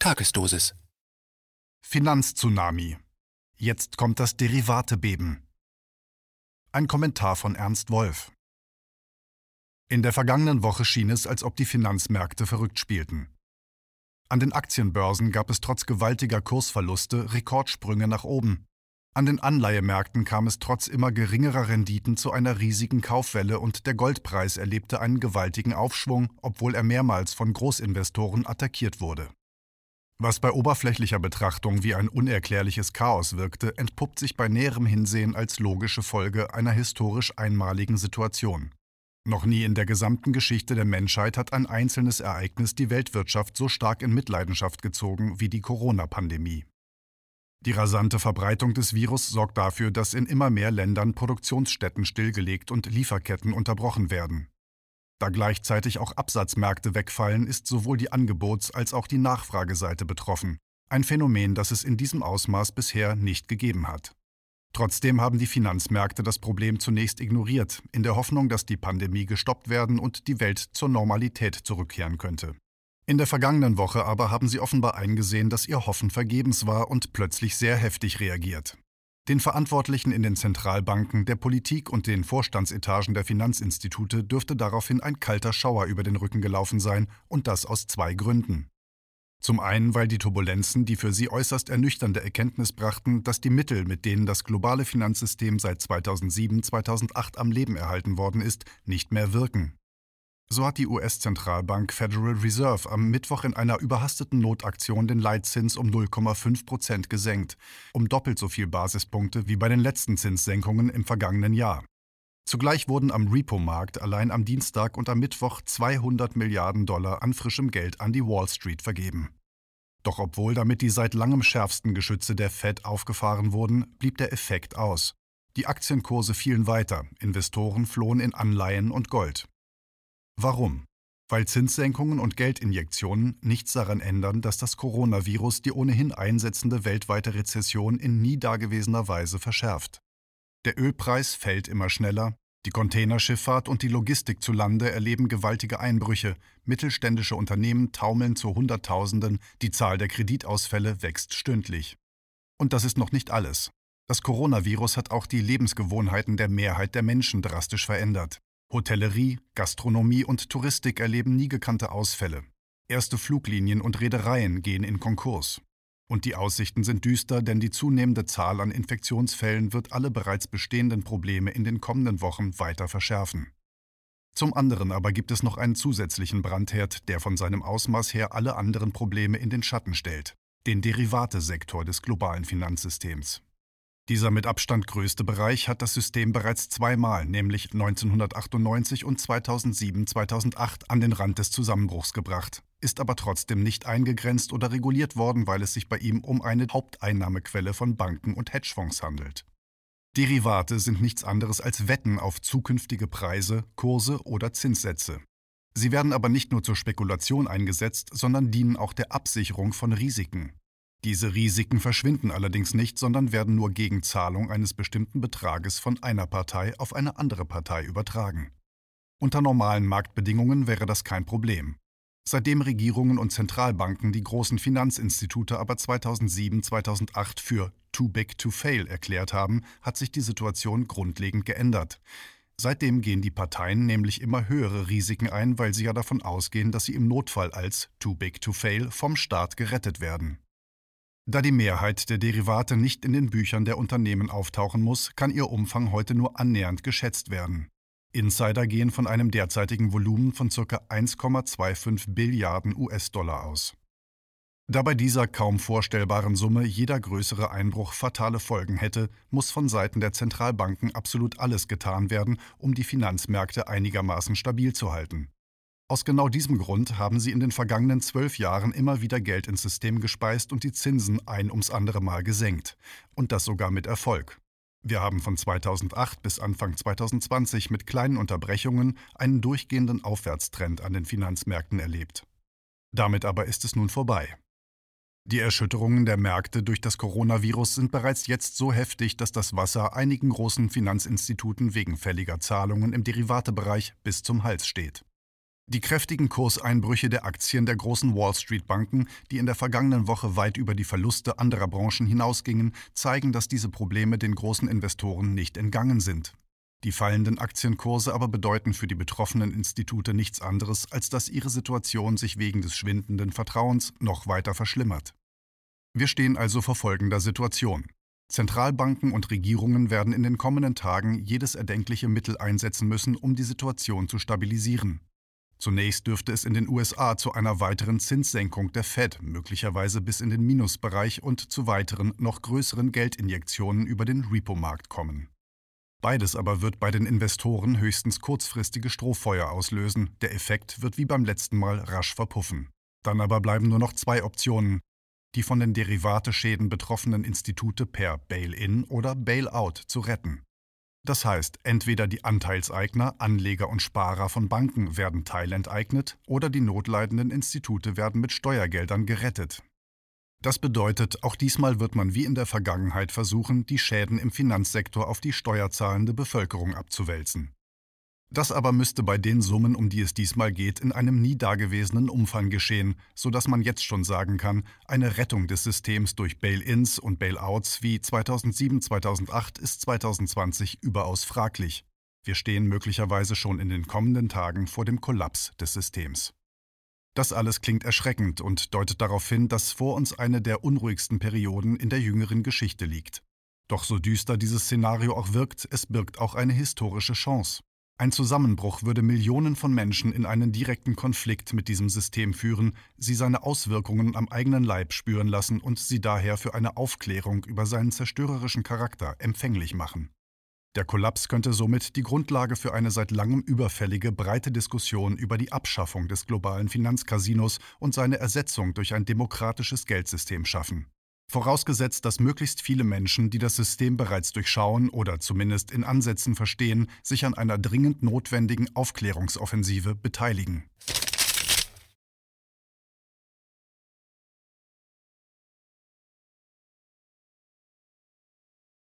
Tagesdosis. Finanztsunami. Jetzt kommt das Derivatebeben. Ein Kommentar von Ernst Wolf. In der vergangenen Woche schien es, als ob die Finanzmärkte verrückt spielten. An den Aktienbörsen gab es trotz gewaltiger Kursverluste Rekordsprünge nach oben. An den Anleihemärkten kam es trotz immer geringerer Renditen zu einer riesigen Kaufwelle und der Goldpreis erlebte einen gewaltigen Aufschwung, obwohl er mehrmals von Großinvestoren attackiert wurde. Was bei oberflächlicher Betrachtung wie ein unerklärliches Chaos wirkte, entpuppt sich bei näherem Hinsehen als logische Folge einer historisch einmaligen Situation. Noch nie in der gesamten Geschichte der Menschheit hat ein einzelnes Ereignis die Weltwirtschaft so stark in Mitleidenschaft gezogen wie die Corona-Pandemie. Die rasante Verbreitung des Virus sorgt dafür, dass in immer mehr Ländern Produktionsstätten stillgelegt und Lieferketten unterbrochen werden. Da gleichzeitig auch Absatzmärkte wegfallen, ist sowohl die Angebots- als auch die Nachfrageseite betroffen, ein Phänomen, das es in diesem Ausmaß bisher nicht gegeben hat. Trotzdem haben die Finanzmärkte das Problem zunächst ignoriert, in der Hoffnung, dass die Pandemie gestoppt werden und die Welt zur Normalität zurückkehren könnte. In der vergangenen Woche aber haben sie offenbar eingesehen, dass ihr Hoffen vergebens war und plötzlich sehr heftig reagiert. Den Verantwortlichen in den Zentralbanken, der Politik und den Vorstandsetagen der Finanzinstitute dürfte daraufhin ein kalter Schauer über den Rücken gelaufen sein, und das aus zwei Gründen. Zum einen, weil die Turbulenzen die für sie äußerst ernüchternde Erkenntnis brachten, dass die Mittel, mit denen das globale Finanzsystem seit 2007-2008 am Leben erhalten worden ist, nicht mehr wirken. So hat die US-Zentralbank Federal Reserve am Mittwoch in einer überhasteten Notaktion den Leitzins um 0,5 Prozent gesenkt, um doppelt so viel Basispunkte wie bei den letzten Zinssenkungen im vergangenen Jahr. Zugleich wurden am Repo-Markt allein am Dienstag und am Mittwoch 200 Milliarden Dollar an frischem Geld an die Wall Street vergeben. Doch obwohl damit die seit langem schärfsten Geschütze der Fed aufgefahren wurden, blieb der Effekt aus. Die Aktienkurse fielen weiter, Investoren flohen in Anleihen und Gold. Warum? Weil Zinssenkungen und Geldinjektionen nichts daran ändern, dass das Coronavirus die ohnehin einsetzende weltweite Rezession in nie dagewesener Weise verschärft. Der Ölpreis fällt immer schneller, die Containerschifffahrt und die Logistik zu Lande erleben gewaltige Einbrüche, mittelständische Unternehmen taumeln zu Hunderttausenden, die Zahl der Kreditausfälle wächst stündlich. Und das ist noch nicht alles. Das Coronavirus hat auch die Lebensgewohnheiten der Mehrheit der Menschen drastisch verändert. Hotellerie, Gastronomie und Touristik erleben nie gekannte Ausfälle. Erste Fluglinien und Reedereien gehen in Konkurs. Und die Aussichten sind düster, denn die zunehmende Zahl an Infektionsfällen wird alle bereits bestehenden Probleme in den kommenden Wochen weiter verschärfen. Zum anderen aber gibt es noch einen zusätzlichen Brandherd, der von seinem Ausmaß her alle anderen Probleme in den Schatten stellt, den Derivatesektor des globalen Finanzsystems. Dieser mit Abstand größte Bereich hat das System bereits zweimal, nämlich 1998 und 2007-2008, an den Rand des Zusammenbruchs gebracht, ist aber trotzdem nicht eingegrenzt oder reguliert worden, weil es sich bei ihm um eine Haupteinnahmequelle von Banken und Hedgefonds handelt. Derivate sind nichts anderes als Wetten auf zukünftige Preise, Kurse oder Zinssätze. Sie werden aber nicht nur zur Spekulation eingesetzt, sondern dienen auch der Absicherung von Risiken. Diese Risiken verschwinden allerdings nicht, sondern werden nur gegen Zahlung eines bestimmten Betrages von einer Partei auf eine andere Partei übertragen. Unter normalen Marktbedingungen wäre das kein Problem. Seitdem Regierungen und Zentralbanken die großen Finanzinstitute aber 2007-2008 für too big to fail erklärt haben, hat sich die Situation grundlegend geändert. Seitdem gehen die Parteien nämlich immer höhere Risiken ein, weil sie ja davon ausgehen, dass sie im Notfall als too big to fail vom Staat gerettet werden. Da die Mehrheit der Derivate nicht in den Büchern der Unternehmen auftauchen muss, kann ihr Umfang heute nur annähernd geschätzt werden. Insider gehen von einem derzeitigen Volumen von ca. 1,25 Billiarden US-Dollar aus. Da bei dieser kaum vorstellbaren Summe jeder größere Einbruch fatale Folgen hätte, muss von Seiten der Zentralbanken absolut alles getan werden, um die Finanzmärkte einigermaßen stabil zu halten. Aus genau diesem Grund haben sie in den vergangenen zwölf Jahren immer wieder Geld ins System gespeist und die Zinsen ein ums andere Mal gesenkt. Und das sogar mit Erfolg. Wir haben von 2008 bis Anfang 2020 mit kleinen Unterbrechungen einen durchgehenden Aufwärtstrend an den Finanzmärkten erlebt. Damit aber ist es nun vorbei. Die Erschütterungen der Märkte durch das Coronavirus sind bereits jetzt so heftig, dass das Wasser einigen großen Finanzinstituten wegen fälliger Zahlungen im Derivatebereich bis zum Hals steht. Die kräftigen Kurseinbrüche der Aktien der großen Wall Street Banken, die in der vergangenen Woche weit über die Verluste anderer Branchen hinausgingen, zeigen, dass diese Probleme den großen Investoren nicht entgangen sind. Die fallenden Aktienkurse aber bedeuten für die betroffenen Institute nichts anderes, als dass ihre Situation sich wegen des schwindenden Vertrauens noch weiter verschlimmert. Wir stehen also vor folgender Situation. Zentralbanken und Regierungen werden in den kommenden Tagen jedes erdenkliche Mittel einsetzen müssen, um die Situation zu stabilisieren. Zunächst dürfte es in den USA zu einer weiteren Zinssenkung der Fed, möglicherweise bis in den Minusbereich und zu weiteren, noch größeren Geldinjektionen über den Repo-Markt kommen. Beides aber wird bei den Investoren höchstens kurzfristige Strohfeuer auslösen, der Effekt wird wie beim letzten Mal rasch verpuffen. Dann aber bleiben nur noch zwei Optionen, die von den Derivateschäden betroffenen Institute per Bail-in oder Bail-out zu retten. Das heißt, entweder die Anteilseigner, Anleger und Sparer von Banken werden teilenteignet oder die notleidenden Institute werden mit Steuergeldern gerettet. Das bedeutet, auch diesmal wird man wie in der Vergangenheit versuchen, die Schäden im Finanzsektor auf die steuerzahlende Bevölkerung abzuwälzen. Das aber müsste bei den Summen, um die es diesmal geht, in einem nie dagewesenen Umfang geschehen, so dass man jetzt schon sagen kann, eine Rettung des Systems durch Bail-ins und Bail-outs wie 2007-2008 ist 2020 überaus fraglich. Wir stehen möglicherweise schon in den kommenden Tagen vor dem Kollaps des Systems. Das alles klingt erschreckend und deutet darauf hin, dass vor uns eine der unruhigsten Perioden in der jüngeren Geschichte liegt. Doch so düster dieses Szenario auch wirkt, es birgt auch eine historische Chance. Ein Zusammenbruch würde Millionen von Menschen in einen direkten Konflikt mit diesem System führen, sie seine Auswirkungen am eigenen Leib spüren lassen und sie daher für eine Aufklärung über seinen zerstörerischen Charakter empfänglich machen. Der Kollaps könnte somit die Grundlage für eine seit langem überfällige breite Diskussion über die Abschaffung des globalen Finanzcasinos und seine Ersetzung durch ein demokratisches Geldsystem schaffen. Vorausgesetzt, dass möglichst viele Menschen, die das System bereits durchschauen oder zumindest in Ansätzen verstehen, sich an einer dringend notwendigen Aufklärungsoffensive beteiligen.